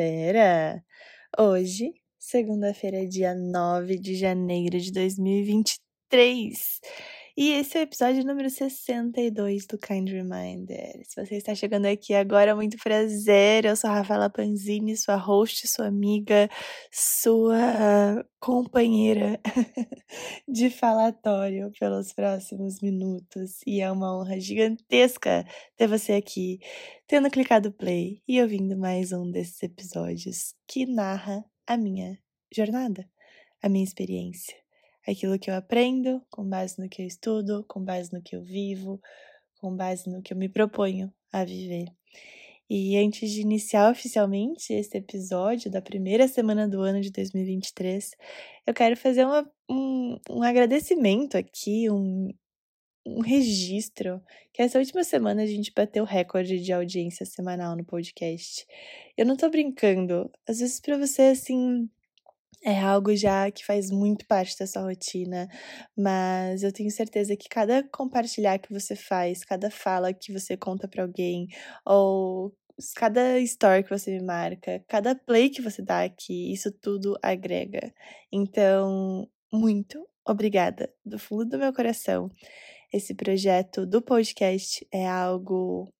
segunda-feira. Hoje, segunda-feira, dia 9 de janeiro de 2023. E esse é o episódio número 62 do Kind Reminder. Se você está chegando aqui agora, muito prazer. Eu sou a Rafaela Panzini, sua host, sua amiga, sua companheira de falatório pelos próximos minutos. E é uma honra gigantesca ter você aqui, tendo clicado play e ouvindo mais um desses episódios que narra a minha jornada, a minha experiência aquilo que eu aprendo, com base no que eu estudo, com base no que eu vivo, com base no que eu me proponho a viver. E antes de iniciar oficialmente esse episódio da primeira semana do ano de 2023, eu quero fazer uma, um, um agradecimento aqui, um, um registro, que essa última semana a gente bateu recorde de audiência semanal no podcast. Eu não tô brincando, às vezes para você assim é algo já que faz muito parte da sua rotina, mas eu tenho certeza que cada compartilhar que você faz, cada fala que você conta para alguém, ou cada story que você me marca, cada play que você dá aqui, isso tudo agrega. Então, muito obrigada do fundo do meu coração. Esse projeto do podcast é algo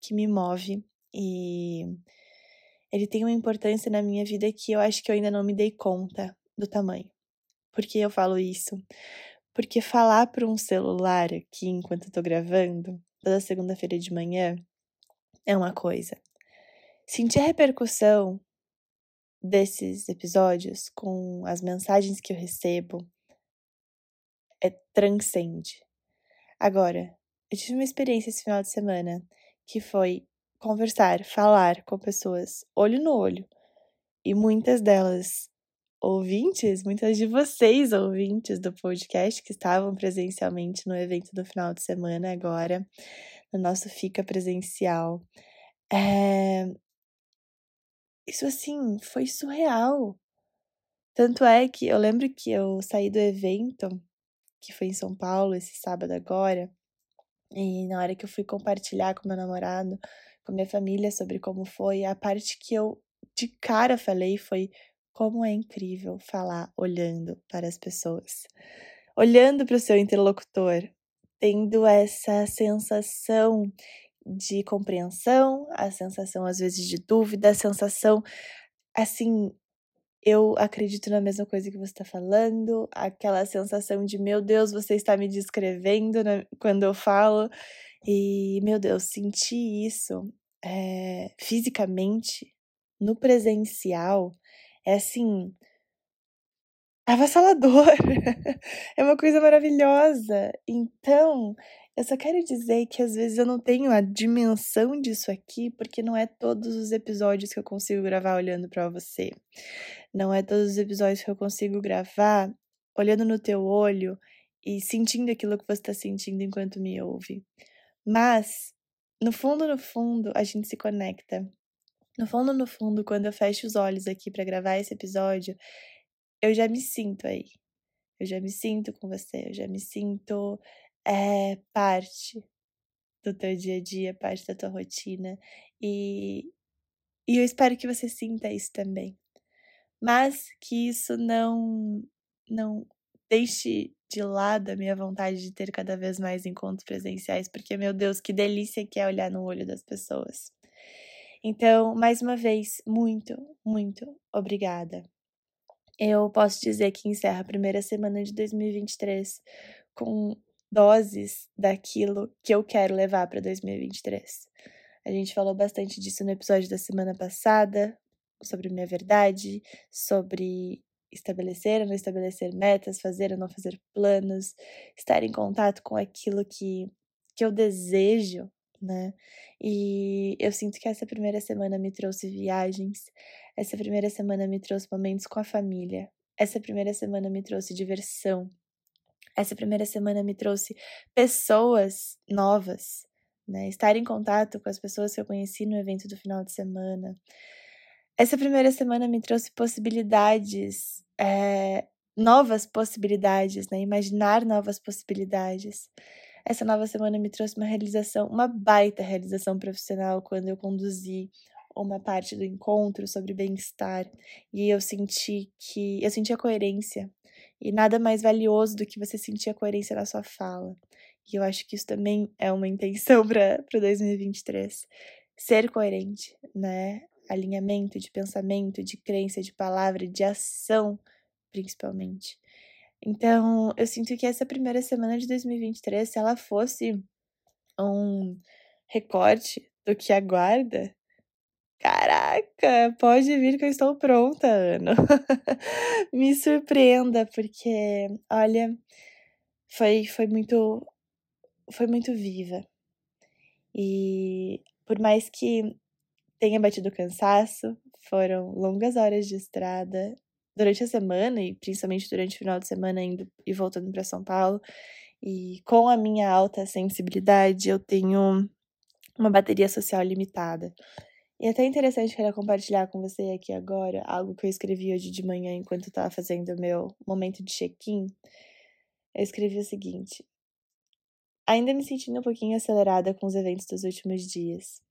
que me move e ele tem uma importância na minha vida que eu acho que eu ainda não me dei conta do tamanho. Por que eu falo isso? Porque falar para um celular aqui enquanto eu tô gravando, toda segunda-feira de manhã, é uma coisa. Sentir a repercussão desses episódios com as mensagens que eu recebo é transcende. Agora, eu tive uma experiência esse final de semana que foi conversar, falar com pessoas olho no olho. E muitas delas ouvintes, muitas de vocês ouvintes do podcast que estavam presencialmente no evento do final de semana agora, no nosso Fica Presencial. É... Isso assim, foi surreal. Tanto é que eu lembro que eu saí do evento, que foi em São Paulo esse sábado agora, e na hora que eu fui compartilhar com meu namorado com minha família sobre como foi, a parte que eu de cara falei foi como é incrível falar olhando para as pessoas, olhando para o seu interlocutor, tendo essa sensação de compreensão, a sensação às vezes de dúvida, a sensação assim, eu acredito na mesma coisa que você está falando, aquela sensação de meu Deus, você está me descrevendo né, quando eu falo. E, meu Deus, sentir isso é, fisicamente, no presencial, é assim. avassalador. é uma coisa maravilhosa. Então, eu só quero dizer que às vezes eu não tenho a dimensão disso aqui, porque não é todos os episódios que eu consigo gravar olhando para você. Não é todos os episódios que eu consigo gravar olhando no teu olho e sentindo aquilo que você está sentindo enquanto me ouve. Mas, no fundo, no fundo, a gente se conecta. No fundo, no fundo, quando eu fecho os olhos aqui para gravar esse episódio, eu já me sinto aí. Eu já me sinto com você, eu já me sinto é, parte do teu dia a dia, parte da tua rotina. E, e eu espero que você sinta isso também. Mas que isso não, não deixe de lado a minha vontade de ter cada vez mais encontros presenciais, porque, meu Deus, que delícia que é olhar no olho das pessoas. Então, mais uma vez, muito, muito obrigada. Eu posso dizer que encerra a primeira semana de 2023 com doses daquilo que eu quero levar para 2023. A gente falou bastante disso no episódio da semana passada, sobre minha verdade, sobre estabelecer ou não estabelecer metas, fazer ou não fazer planos, estar em contato com aquilo que, que eu desejo, né? E eu sinto que essa primeira semana me trouxe viagens, essa primeira semana me trouxe momentos com a família, essa primeira semana me trouxe diversão, essa primeira semana me trouxe pessoas novas, né? Estar em contato com as pessoas que eu conheci no evento do final de semana. Essa primeira semana me trouxe possibilidades é, novas possibilidades, né? Imaginar novas possibilidades. Essa nova semana me trouxe uma realização, uma baita realização profissional quando eu conduzi uma parte do encontro sobre bem-estar e eu senti que eu senti a coerência e nada mais valioso do que você sentir a coerência na sua fala. E eu acho que isso também é uma intenção para o 2023. Ser coerente, né? Alinhamento de pensamento, de crença, de palavra, de ação, principalmente. Então, eu sinto que essa primeira semana de 2023, se ela fosse um recorte do que aguarda, caraca, pode vir que eu estou pronta, Ana. Me surpreenda, porque, olha, foi, foi muito foi muito viva. E por mais que tenha batido cansaço, foram longas horas de estrada durante a semana e principalmente durante o final de semana indo e voltando para São Paulo. E com a minha alta sensibilidade, eu tenho uma bateria social limitada. E é até interessante querer compartilhar com você aqui agora algo que eu escrevi hoje de manhã enquanto eu estava fazendo o meu momento de check-in. Eu escrevi o seguinte: ainda me sentindo um pouquinho acelerada com os eventos dos últimos dias.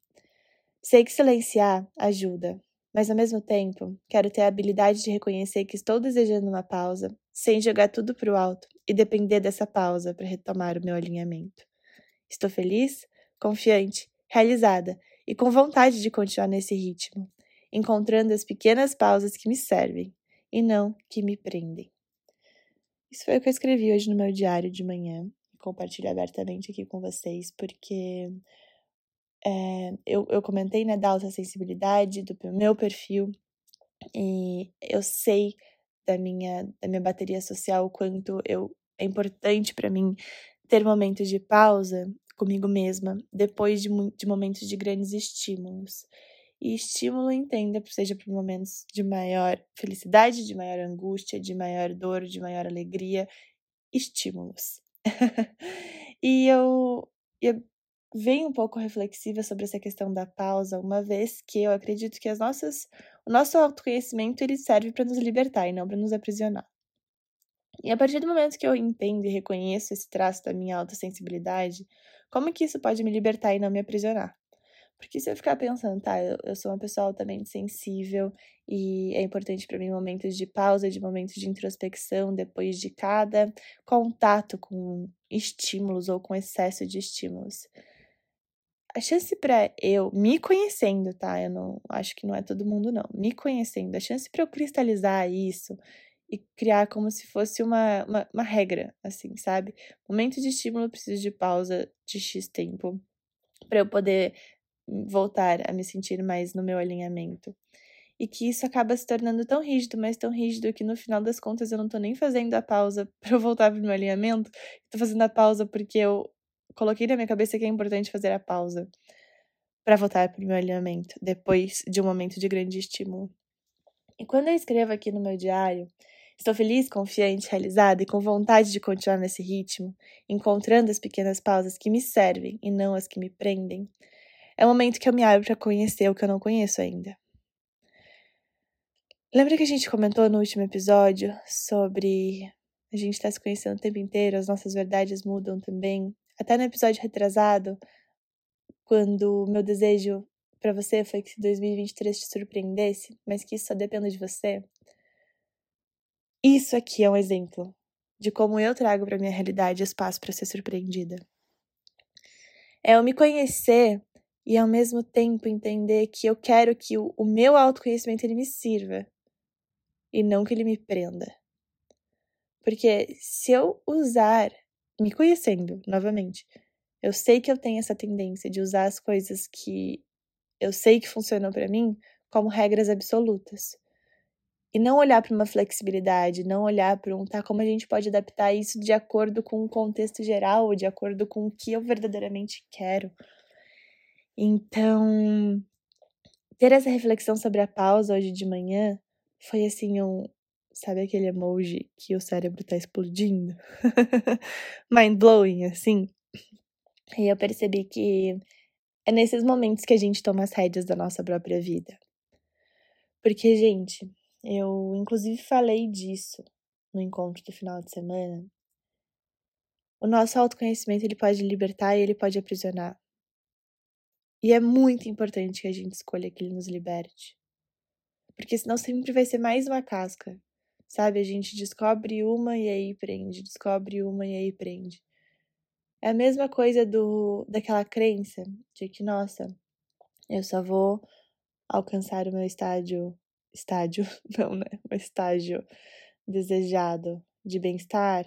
Sei que silenciar ajuda, mas ao mesmo tempo quero ter a habilidade de reconhecer que estou desejando uma pausa, sem jogar tudo para o alto e depender dessa pausa para retomar o meu alinhamento. Estou feliz, confiante, realizada e com vontade de continuar nesse ritmo, encontrando as pequenas pausas que me servem e não que me prendem. Isso foi o que eu escrevi hoje no meu diário de manhã compartilho abertamente aqui com vocês, porque é, eu, eu comentei né, da alta sensibilidade, do meu perfil, e eu sei da minha, da minha bateria social o quanto eu, é importante para mim ter momentos de pausa comigo mesma depois de, de momentos de grandes estímulos. E estímulo, entenda, seja por momentos de maior felicidade, de maior angústia, de maior dor, de maior alegria, estímulos. e eu, eu venho um pouco reflexiva sobre essa questão da pausa, uma vez que eu acredito que as nossas, o nosso autoconhecimento ele serve para nos libertar e não para nos aprisionar. E a partir do momento que eu entendo e reconheço esse traço da minha autossensibilidade, como que isso pode me libertar e não me aprisionar? Porque se eu ficar pensando, tá, eu, eu sou uma pessoa altamente sensível e é importante para mim momentos de pausa, de momentos de introspecção depois de cada contato com estímulos ou com excesso de estímulos. A chance para eu me conhecendo, tá? Eu não acho que não é todo mundo não. Me conhecendo, a chance para eu cristalizar isso e criar como se fosse uma, uma, uma regra, assim, sabe? Momento de estímulo, preciso de pausa de X tempo para eu poder voltar a me sentir mais no meu alinhamento. E que isso acaba se tornando tão rígido, mas tão rígido que no final das contas eu não tô nem fazendo a pausa para eu voltar pro meu alinhamento, tô fazendo a pausa porque eu coloquei na minha cabeça que é importante fazer a pausa para voltar pro meu alinhamento depois de um momento de grande estímulo. E quando eu escrevo aqui no meu diário, Estou feliz, confiante, realizada e com vontade de continuar nesse ritmo, encontrando as pequenas pausas que me servem e não as que me prendem. É o momento que eu me abro para conhecer o que eu não conheço ainda. Lembra que a gente comentou no último episódio sobre a gente estar tá se conhecendo o tempo inteiro, as nossas verdades mudam também? Até no episódio retrasado, quando o meu desejo para você foi que 2023 te surpreendesse, mas que isso só dependa de você. Isso aqui é um exemplo de como eu trago para minha realidade espaço para ser surpreendida. É eu me conhecer e ao mesmo tempo entender que eu quero que o, o meu autoconhecimento ele me sirva e não que ele me prenda. Porque se eu usar, me conhecendo novamente, eu sei que eu tenho essa tendência de usar as coisas que eu sei que funcionam para mim como regras absolutas. E não olhar para uma flexibilidade, não olhar para um tá como a gente pode adaptar isso de acordo com o contexto geral, de acordo com o que eu verdadeiramente quero. Então, ter essa reflexão sobre a pausa hoje de manhã foi assim um. Sabe aquele emoji que o cérebro tá explodindo? Mind blowing, assim. E eu percebi que é nesses momentos que a gente toma as rédeas da nossa própria vida. Porque, gente, eu inclusive falei disso no encontro do final de semana. O nosso autoconhecimento ele pode libertar e ele pode aprisionar. E é muito importante que a gente escolha que ele nos liberte. Porque senão sempre vai ser mais uma casca. Sabe? A gente descobre uma e aí prende, descobre uma e aí prende. É a mesma coisa do daquela crença de que, nossa, eu só vou alcançar o meu estádio, estádio, não, né? O estágio desejado de bem-estar.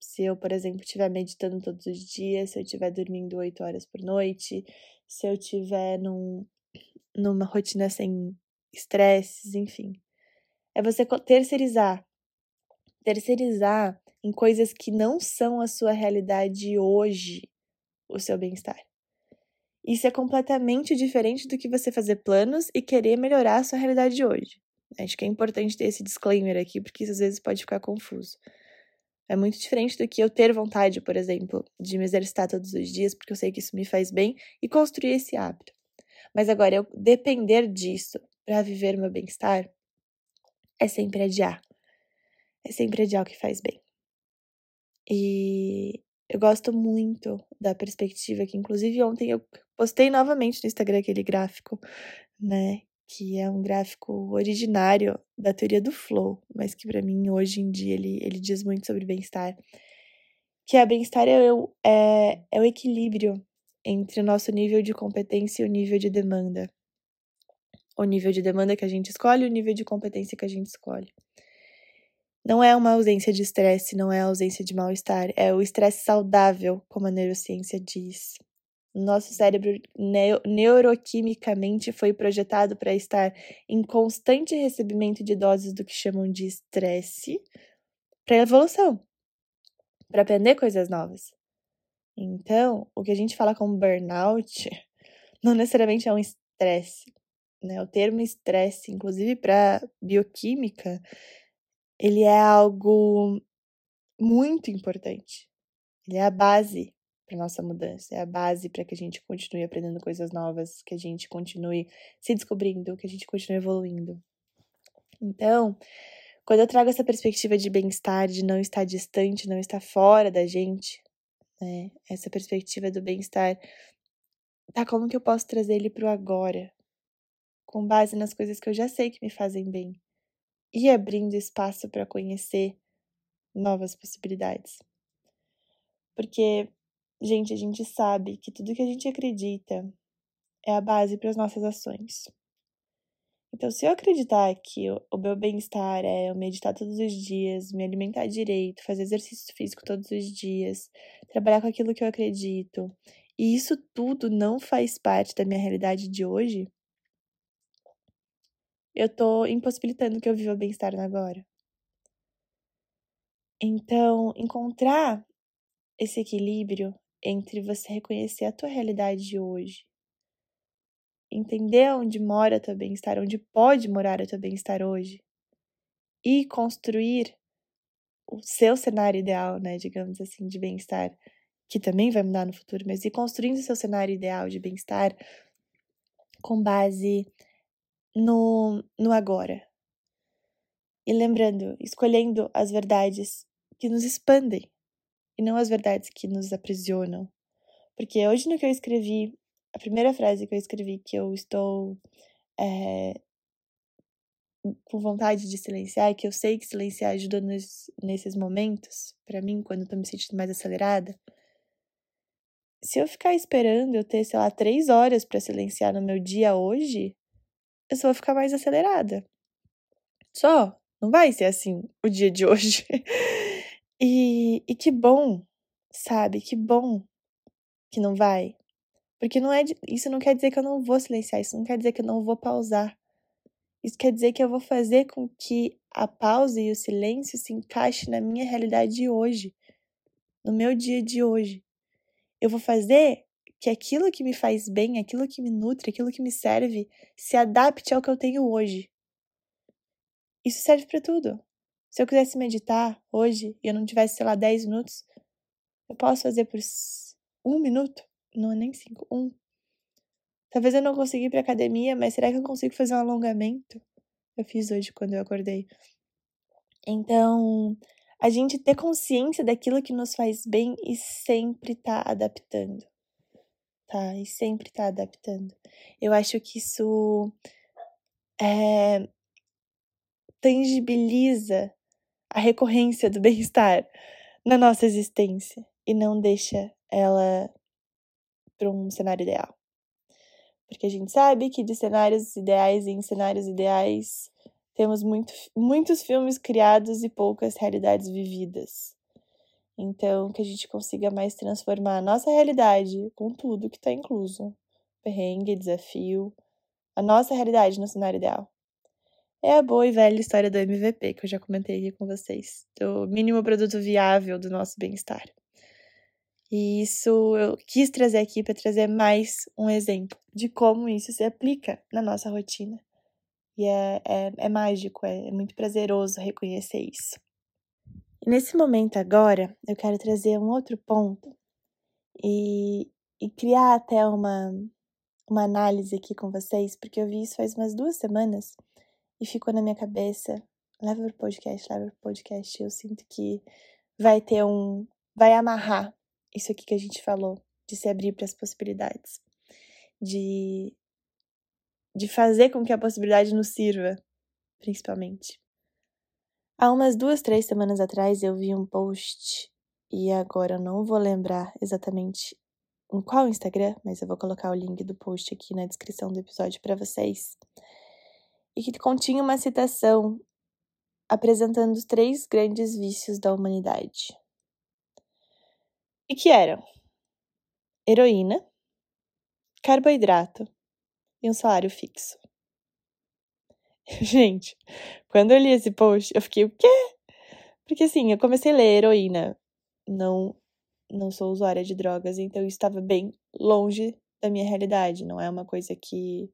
Se eu, por exemplo, estiver meditando todos os dias, se eu estiver dormindo oito horas por noite, se eu estiver num, numa rotina sem estresses, enfim. É você terceirizar. Terceirizar em coisas que não são a sua realidade hoje o seu bem-estar. Isso é completamente diferente do que você fazer planos e querer melhorar a sua realidade de hoje. Acho que é importante ter esse disclaimer aqui, porque isso às vezes pode ficar confuso. É muito diferente do que eu ter vontade, por exemplo, de me exercitar todos os dias, porque eu sei que isso me faz bem, e construir esse hábito. Mas agora, eu depender disso para viver meu bem-estar é sempre adiar. É sempre adiar o que faz bem. E eu gosto muito da perspectiva que, inclusive, ontem eu postei novamente no Instagram aquele gráfico, né? Que é um gráfico originário da teoria do flow, mas que para mim hoje em dia ele, ele diz muito sobre bem-estar. Que a bem-estar é, é, é o equilíbrio entre o nosso nível de competência e o nível de demanda. O nível de demanda que a gente escolhe o nível de competência que a gente escolhe. Não é uma ausência de estresse, não é ausência de mal-estar, é o estresse saudável, como a neurociência diz. Nosso cérebro neuroquimicamente foi projetado para estar em constante recebimento de doses do que chamam de estresse para evolução, para aprender coisas novas. Então, o que a gente fala como burnout não necessariamente é um estresse. Né? O termo estresse, inclusive para bioquímica, ele é algo muito importante. Ele é a base para nossa mudança, é a base para que a gente continue aprendendo coisas novas, que a gente continue se descobrindo, que a gente continue evoluindo. Então, quando eu trago essa perspectiva de bem-estar, de não estar distante, não estar fora da gente, né? Essa perspectiva do bem-estar, tá como que eu posso trazer ele para o agora, com base nas coisas que eu já sei que me fazem bem, e abrindo espaço para conhecer novas possibilidades. Porque, gente, a gente sabe que tudo que a gente acredita é a base para as nossas ações. Então, se eu acreditar que o meu bem-estar é eu meditar todos os dias, me alimentar direito, fazer exercício físico todos os dias, trabalhar com aquilo que eu acredito, e isso tudo não faz parte da minha realidade de hoje, eu tô impossibilitando que eu viva bem-estar agora. Então, encontrar esse equilíbrio entre você reconhecer a tua realidade de hoje, entender onde mora o teu bem-estar, onde pode morar o teu bem-estar hoje, e construir o seu cenário ideal, né, digamos assim, de bem-estar, que também vai mudar no futuro, mas ir construindo o seu cenário ideal de bem-estar com base no, no agora. E lembrando, escolhendo as verdades que nos expandem e não as verdades que nos aprisionam. Porque hoje no que eu escrevi, a primeira frase que eu escrevi que eu estou é, com vontade de silenciar, que eu sei que silenciar ajuda nos, nesses momentos, para mim, quando eu tô me sentindo mais acelerada. Se eu ficar esperando eu ter, sei lá, três horas para silenciar no meu dia hoje, eu só ficar mais acelerada. Só. Não vai ser assim o dia de hoje. e, e que bom, sabe? Que bom que não vai. Porque não é, isso não quer dizer que eu não vou silenciar, isso não quer dizer que eu não vou pausar. Isso quer dizer que eu vou fazer com que a pausa e o silêncio se encaixem na minha realidade de hoje, no meu dia de hoje. Eu vou fazer que aquilo que me faz bem, aquilo que me nutre, aquilo que me serve, se adapte ao que eu tenho hoje. Isso serve para tudo. Se eu quisesse meditar hoje e eu não tivesse, sei lá, 10 minutos, eu posso fazer por um minuto? Não nem cinco, um. Talvez eu não consiga ir pra academia, mas será que eu consigo fazer um alongamento? Eu fiz hoje quando eu acordei. Então, a gente ter consciência daquilo que nos faz bem e sempre tá adaptando tá? E sempre tá adaptando. Eu acho que isso é, tangibiliza a recorrência do bem-estar na nossa existência e não deixa ela para um cenário ideal. Porque a gente sabe que de cenários ideais em cenários ideais temos muito, muitos filmes criados e poucas realidades vividas. Então, que a gente consiga mais transformar a nossa realidade com tudo que está incluso perrengue, desafio a nossa realidade no cenário ideal. É a boa e velha história do MVP que eu já comentei aqui com vocês, do mínimo produto viável do nosso bem-estar. E isso eu quis trazer aqui para trazer mais um exemplo de como isso se aplica na nossa rotina. E é, é, é mágico, é, é muito prazeroso reconhecer isso. E nesse momento agora, eu quero trazer um outro ponto e, e criar até uma, uma análise aqui com vocês, porque eu vi isso faz umas duas semanas e ficou na minha cabeça. Leva pro podcast, leva pro podcast. Eu sinto que vai ter um. Vai amarrar isso aqui que a gente falou, de se abrir para as possibilidades, de, de fazer com que a possibilidade nos sirva, principalmente. Há umas duas, três semanas atrás eu vi um post e agora eu não vou lembrar exatamente em qual Instagram, mas eu vou colocar o link do post aqui na descrição do episódio para vocês. E que continha uma citação apresentando os três grandes vícios da humanidade. E que eram heroína, carboidrato e um salário fixo. Gente, quando eu li esse post, eu fiquei, o quê? Porque assim, eu comecei a ler heroína. Não, não sou usuária de drogas, então isso estava bem longe da minha realidade. Não é uma coisa que,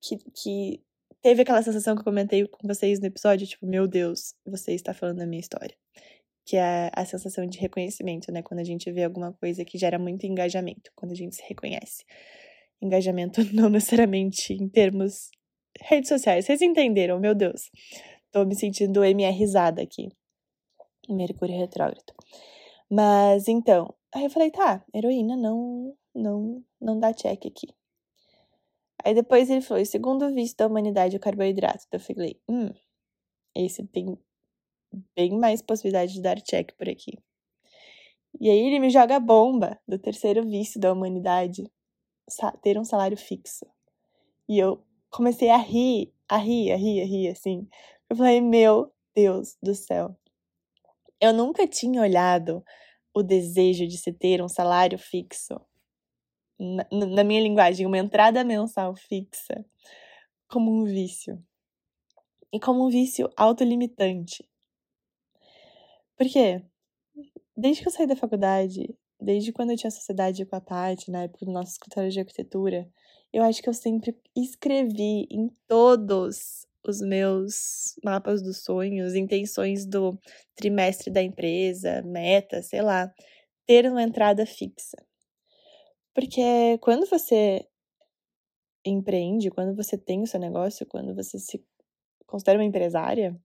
que, que teve aquela sensação que eu comentei com vocês no episódio, tipo, meu Deus, você está falando da minha história. Que é a sensação de reconhecimento, né? Quando a gente vê alguma coisa que gera muito engajamento, quando a gente se reconhece. Engajamento não necessariamente em termos redes sociais. Vocês entenderam, meu Deus. Tô me sentindo MR risada aqui. Mercúrio retrógrado. Mas então, aí eu falei, tá, heroína não, não, não dá check aqui. Aí depois ele falou, segundo visto da humanidade, o carboidrato. Então eu falei, hum, esse tem bem mais possibilidade de dar check por aqui. E aí ele me joga a bomba do terceiro vício da humanidade, ter um salário fixo. E eu comecei a rir, a rir, a rir, a rir, assim. Eu falei, meu Deus do céu. Eu nunca tinha olhado o desejo de se ter um salário fixo, na, na minha linguagem, uma entrada mensal fixa, como um vício. E como um vício autolimitante. Por quê? Desde que eu saí da faculdade, desde quando eu tinha sociedade com a Paty, na época do nosso escritório de arquitetura, eu acho que eu sempre escrevi em todos os meus mapas dos sonhos, intenções do trimestre da empresa, meta, sei lá, ter uma entrada fixa. Porque quando você empreende, quando você tem o seu negócio, quando você se considera uma empresária,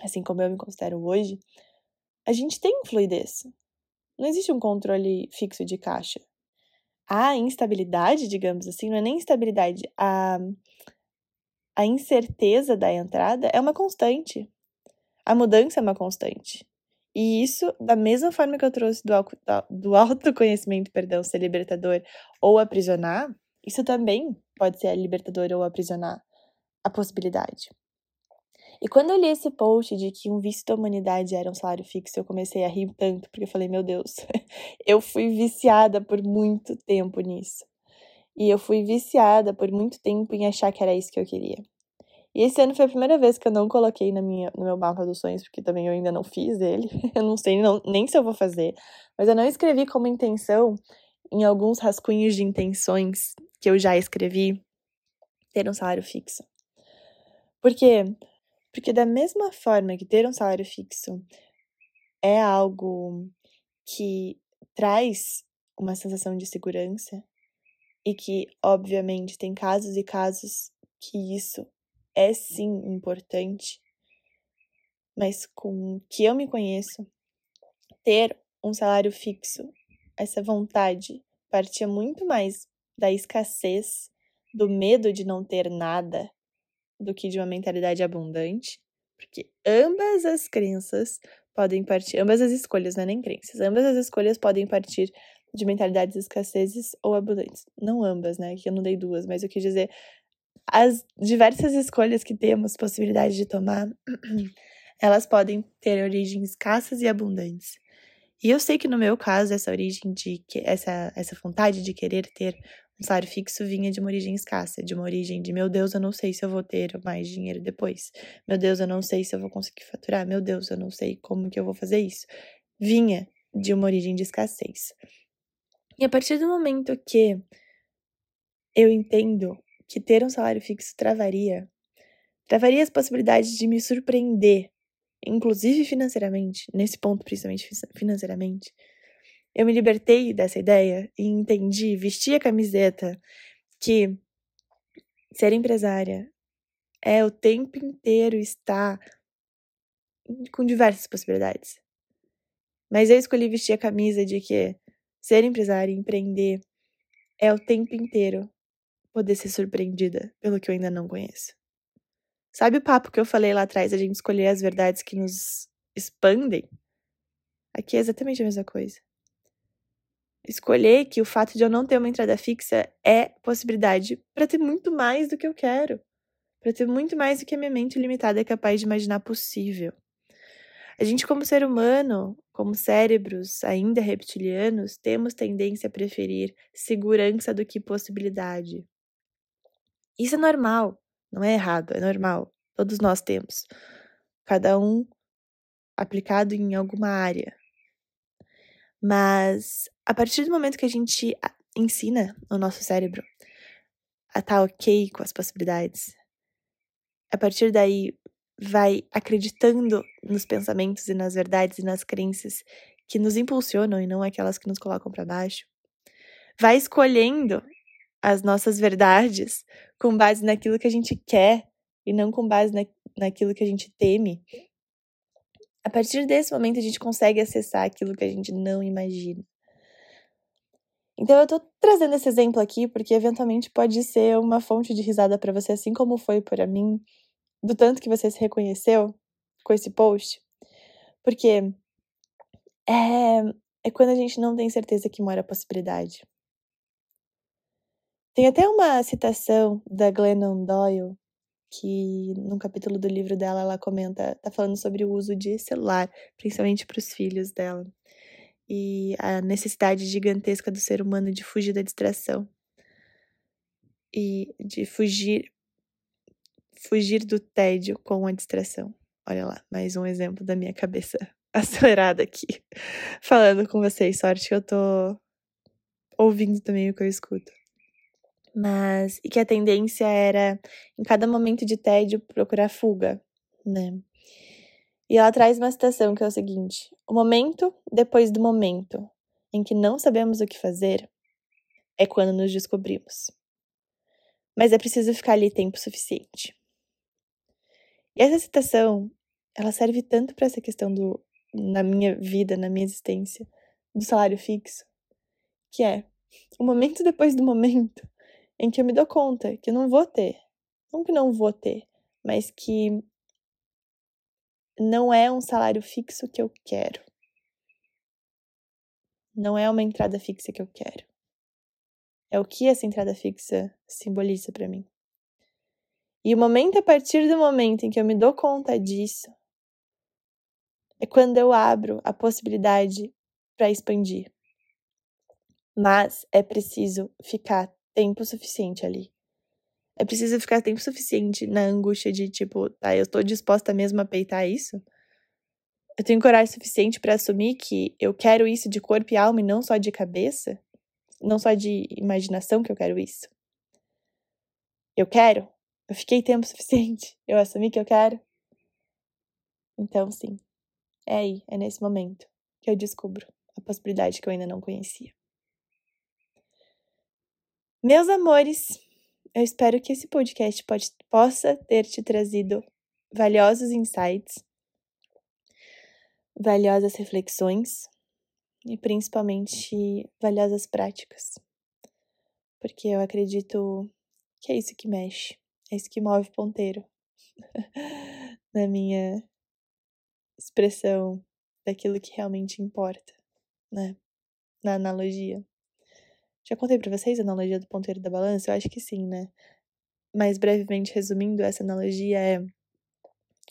assim como eu me considero hoje, a gente tem fluidez. Não existe um controle fixo de caixa a instabilidade, digamos assim, não é nem instabilidade, a, a incerteza da entrada é uma constante. A mudança é uma constante. E isso, da mesma forma que eu trouxe do, do autoconhecimento, perdão, ser libertador ou aprisionar, isso também pode ser libertador ou aprisionar a possibilidade. E quando eu li esse post de que um visto da humanidade era um salário fixo, eu comecei a rir tanto, porque eu falei, meu Deus, eu fui viciada por muito tempo nisso. E eu fui viciada por muito tempo em achar que era isso que eu queria. E esse ano foi a primeira vez que eu não coloquei na minha, no meu mapa dos sonhos, porque também eu ainda não fiz ele. Eu não sei não, nem se eu vou fazer. Mas eu não escrevi como intenção em alguns rascunhos de intenções que eu já escrevi ter um salário fixo. Por quê? Porque, da mesma forma que ter um salário fixo é algo que traz uma sensação de segurança, e que, obviamente, tem casos e casos que isso é sim importante, mas com que eu me conheço, ter um salário fixo, essa vontade partia muito mais da escassez, do medo de não ter nada, do que de uma mentalidade abundante, porque ambas as crenças podem partir, ambas as escolhas, não é nem crenças, ambas as escolhas podem partir de mentalidades escassezes ou abundantes. Não ambas, né? Que eu não dei duas, mas eu quis dizer as diversas escolhas que temos possibilidade de tomar, elas podem ter origens escassas e abundantes. E eu sei que no meu caso, essa origem de essa, essa vontade de querer ter um salário fixo vinha de uma origem escassa, de uma origem de meu Deus, eu não sei se eu vou ter mais dinheiro depois. Meu Deus, eu não sei se eu vou conseguir faturar. Meu Deus, eu não sei como que eu vou fazer isso. Vinha de uma origem de escassez. E a partir do momento que eu entendo que ter um salário fixo travaria, travaria as possibilidades de me surpreender, inclusive financeiramente, nesse ponto principalmente financeiramente. Eu me libertei dessa ideia e entendi, vesti a camiseta que ser empresária é o tempo inteiro estar com diversas possibilidades. Mas eu escolhi vestir a camisa de que ser empresária e empreender é o tempo inteiro poder ser surpreendida pelo que eu ainda não conheço. Sabe o papo que eu falei lá atrás, a gente escolher as verdades que nos expandem? Aqui é exatamente a mesma coisa. Escolher que o fato de eu não ter uma entrada fixa é possibilidade para ter muito mais do que eu quero, para ter muito mais do que a minha mente limitada é capaz de imaginar possível. A gente, como ser humano, como cérebros ainda reptilianos, temos tendência a preferir segurança do que possibilidade. Isso é normal, não é errado, é normal. Todos nós temos. Cada um aplicado em alguma área. Mas a partir do momento que a gente ensina o nosso cérebro a estar tá ok com as possibilidades, a partir daí vai acreditando nos pensamentos e nas verdades e nas crenças que nos impulsionam e não aquelas que nos colocam para baixo. Vai escolhendo as nossas verdades com base naquilo que a gente quer e não com base na, naquilo que a gente teme. A partir desse momento a gente consegue acessar aquilo que a gente não imagina. Então eu tô trazendo esse exemplo aqui porque eventualmente pode ser uma fonte de risada para você, assim como foi para mim do tanto que você se reconheceu com esse post. Porque é, é quando a gente não tem certeza que mora a possibilidade. Tem até uma citação da Glennon Doyle, que num capítulo do livro dela ela comenta, tá falando sobre o uso de celular, principalmente para os filhos dela, e a necessidade gigantesca do ser humano de fugir da distração e de fugir fugir do tédio com a distração. Olha lá, mais um exemplo da minha cabeça acelerada aqui, falando com vocês. Sorte que eu tô ouvindo também o que eu escuto. Mas, e que a tendência era, em cada momento de tédio, procurar fuga, né? E ela traz uma citação que é o seguinte: O momento depois do momento em que não sabemos o que fazer é quando nos descobrimos. Mas é preciso ficar ali tempo suficiente. E essa citação, ela serve tanto para essa questão do na minha vida, na minha existência, do salário fixo, que é o momento depois do momento em que eu me dou conta que eu não vou ter, não que não vou ter, mas que não é um salário fixo que eu quero. Não é uma entrada fixa que eu quero. É o que essa entrada fixa simboliza para mim. E o momento a partir do momento em que eu me dou conta disso é quando eu abro a possibilidade para expandir. Mas é preciso ficar tempo suficiente ali. É preciso ficar tempo suficiente na angústia de tipo, tá, eu tô disposta mesmo a peitar isso? Eu tenho coragem suficiente para assumir que eu quero isso de corpo e alma e não só de cabeça? Não só de imaginação que eu quero isso? Eu quero? Eu fiquei tempo suficiente. Eu assumi que eu quero. Então, sim. É aí, é nesse momento que eu descubro a possibilidade que eu ainda não conhecia. Meus amores, eu espero que esse podcast pode, possa ter te trazido valiosos insights, valiosas reflexões e principalmente valiosas práticas. porque eu acredito que é isso que mexe, é isso que move ponteiro na minha expressão daquilo que realmente importa, né? Na analogia. Já contei para vocês a analogia do ponteiro da balança? Eu acho que sim, né? Mas brevemente resumindo, essa analogia é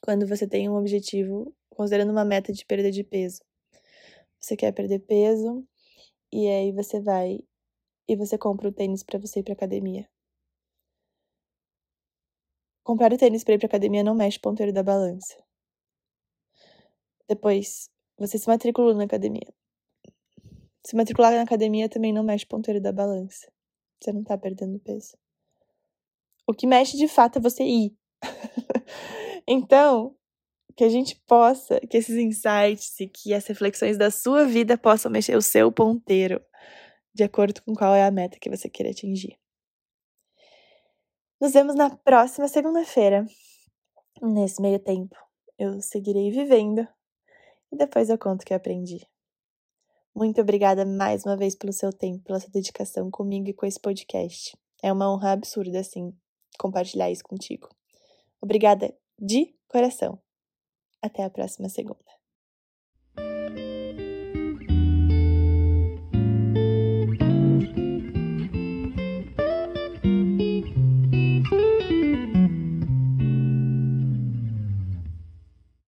quando você tem um objetivo, considerando uma meta de perda de peso. Você quer perder peso e aí você vai e você compra o tênis para você ir para academia. Comprar o tênis para ir para academia não mexe o ponteiro da balança. Depois, você se matriculou na academia. Se matricular na academia também não mexe ponteiro da balança. Você não tá perdendo peso. O que mexe de fato é você ir. então, que a gente possa, que esses insights e que as reflexões da sua vida possam mexer o seu ponteiro de acordo com qual é a meta que você quer atingir. Nos vemos na próxima segunda-feira. Nesse meio tempo, eu seguirei vivendo e depois eu conto o que aprendi. Muito obrigada mais uma vez pelo seu tempo, pela sua dedicação comigo e com esse podcast. É uma honra absurda, assim, compartilhar isso contigo. Obrigada de coração. Até a próxima segunda.